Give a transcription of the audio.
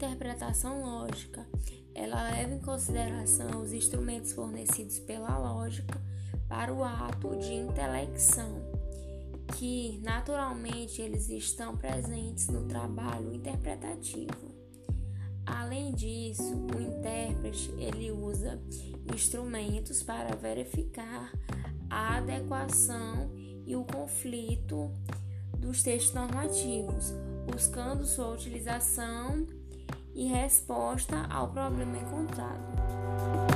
interpretação lógica, ela leva em consideração os instrumentos fornecidos pela lógica para o ato de intelecção, que naturalmente eles estão presentes no trabalho interpretativo. Além disso, o intérprete ele usa instrumentos para verificar a adequação e o conflito dos textos normativos, buscando sua utilização e resposta ao problema encontrado.